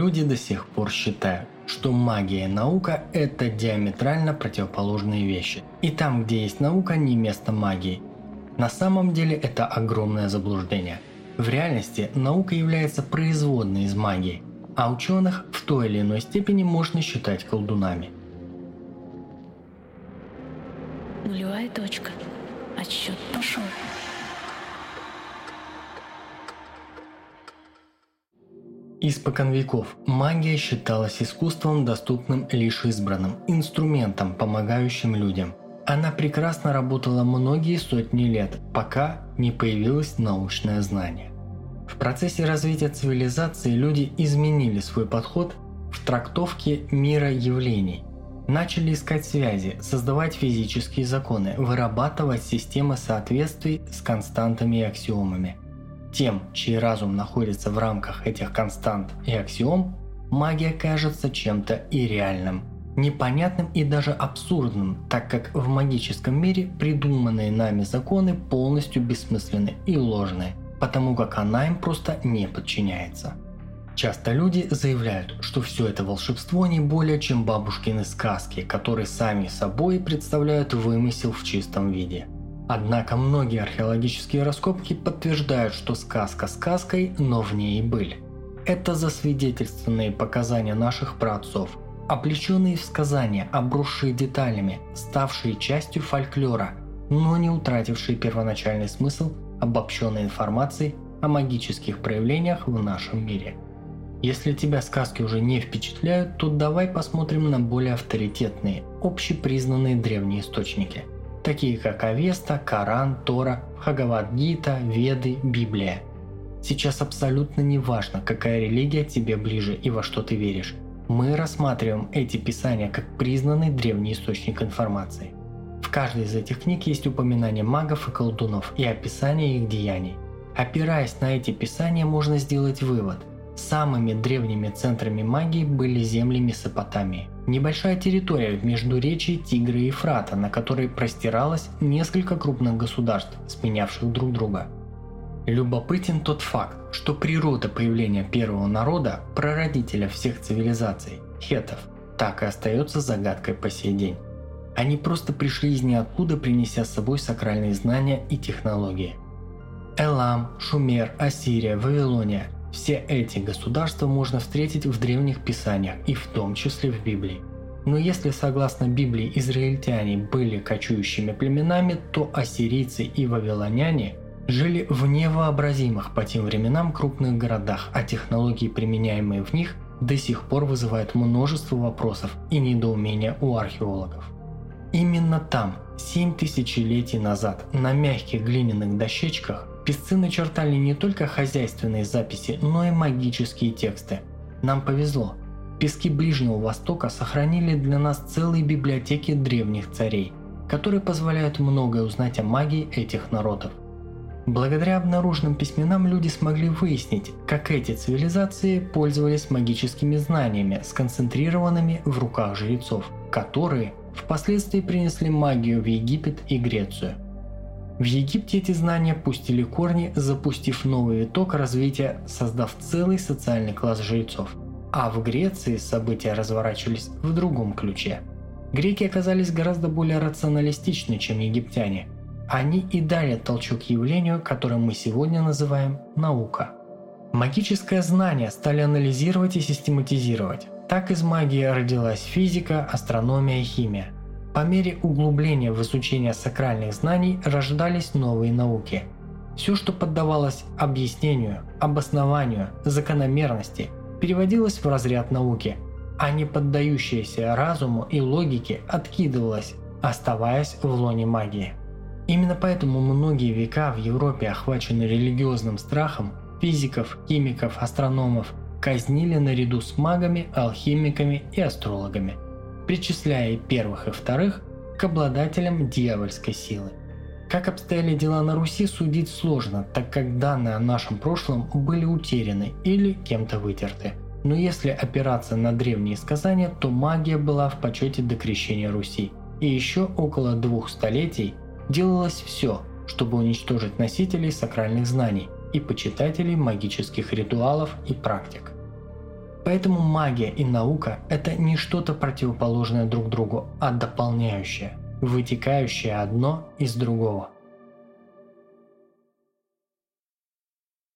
люди до сих пор считают, что магия и наука – это диаметрально противоположные вещи. И там, где есть наука, не место магии. На самом деле это огромное заблуждение. В реальности наука является производной из магии, а ученых в той или иной степени можно считать колдунами. Нулевая точка. Отсчет пошел. Испокон веков магия считалась искусством, доступным лишь избранным, инструментом, помогающим людям. Она прекрасно работала многие сотни лет, пока не появилось научное знание. В процессе развития цивилизации люди изменили свой подход в трактовке мира явлений. Начали искать связи, создавать физические законы, вырабатывать системы соответствий с константами и аксиомами – тем, чей разум находится в рамках этих констант и аксиом, магия кажется чем-то ирреальным, непонятным и даже абсурдным, так как в магическом мире придуманные нами законы полностью бессмысленны и ложны, потому как она им просто не подчиняется. Часто люди заявляют, что все это волшебство не более чем бабушкины сказки, которые сами собой представляют вымысел в чистом виде – Однако многие археологические раскопки подтверждают, что сказка сказкой, но в ней и быль. Это засвидетельственные показания наших праотцов, облеченные в сказания, обросшие деталями, ставшие частью фольклора, но не утратившие первоначальный смысл обобщенной информации о магических проявлениях в нашем мире. Если тебя сказки уже не впечатляют, то давай посмотрим на более авторитетные, общепризнанные древние источники – такие как Авеста, Коран, Тора, Хагавадгита, Веды, Библия. Сейчас абсолютно не важно, какая религия тебе ближе и во что ты веришь. Мы рассматриваем эти писания как признанный древний источник информации. В каждой из этих книг есть упоминание магов и колдунов и описание их деяний. Опираясь на эти писания, можно сделать вывод. Самыми древними центрами магии были земли Месопотамии – Небольшая территория в междуречии Тигра и Ефрата, на которой простиралось несколько крупных государств, сменявших друг друга. Любопытен тот факт, что природа появления первого народа, прародителя всех цивилизаций, хетов, так и остается загадкой по сей день. Они просто пришли из ниоткуда, принеся с собой сакральные знания и технологии. Элам, Шумер, Ассирия, Вавилония – все эти государства можно встретить в древних писаниях и в том числе в Библии. Но если согласно Библии израильтяне были кочующими племенами, то ассирийцы и вавилоняне жили в невообразимых по тем временам крупных городах, а технологии, применяемые в них, до сих пор вызывают множество вопросов и недоумения у археологов. Именно там, 7 тысячелетий назад, на мягких глиняных дощечках Песцы начертали не только хозяйственные записи, но и магические тексты. Нам повезло. Пески Ближнего Востока сохранили для нас целые библиотеки древних царей, которые позволяют многое узнать о магии этих народов. Благодаря обнаруженным письменам люди смогли выяснить, как эти цивилизации пользовались магическими знаниями, сконцентрированными в руках жрецов, которые впоследствии принесли магию в Египет и Грецию – в Египте эти знания пустили корни, запустив новый виток развития, создав целый социальный класс жрецов. А в Греции события разворачивались в другом ключе. Греки оказались гораздо более рационалистичны, чем египтяне. Они и дали толчок явлению, которое мы сегодня называем наука. Магическое знание стали анализировать и систематизировать. Так из магии родилась физика, астрономия и химия – по мере углубления в изучение сакральных знаний рождались новые науки. Все, что поддавалось объяснению, обоснованию, закономерности, переводилось в разряд науки, а не поддающееся разуму и логике откидывалось, оставаясь в лоне магии. Именно поэтому многие века в Европе, охвачены религиозным страхом, физиков, химиков, астрономов казнили наряду с магами, алхимиками и астрологами – причисляя первых и вторых к обладателям дьявольской силы. Как обстояли дела на Руси, судить сложно, так как данные о нашем прошлом были утеряны или кем-то вытерты. Но если опираться на древние сказания, то магия была в почете до крещения Руси. И еще около двух столетий делалось все, чтобы уничтожить носителей сакральных знаний и почитателей магических ритуалов и практик. Поэтому магия и наука – это не что-то противоположное друг другу, а дополняющее, вытекающее одно из другого –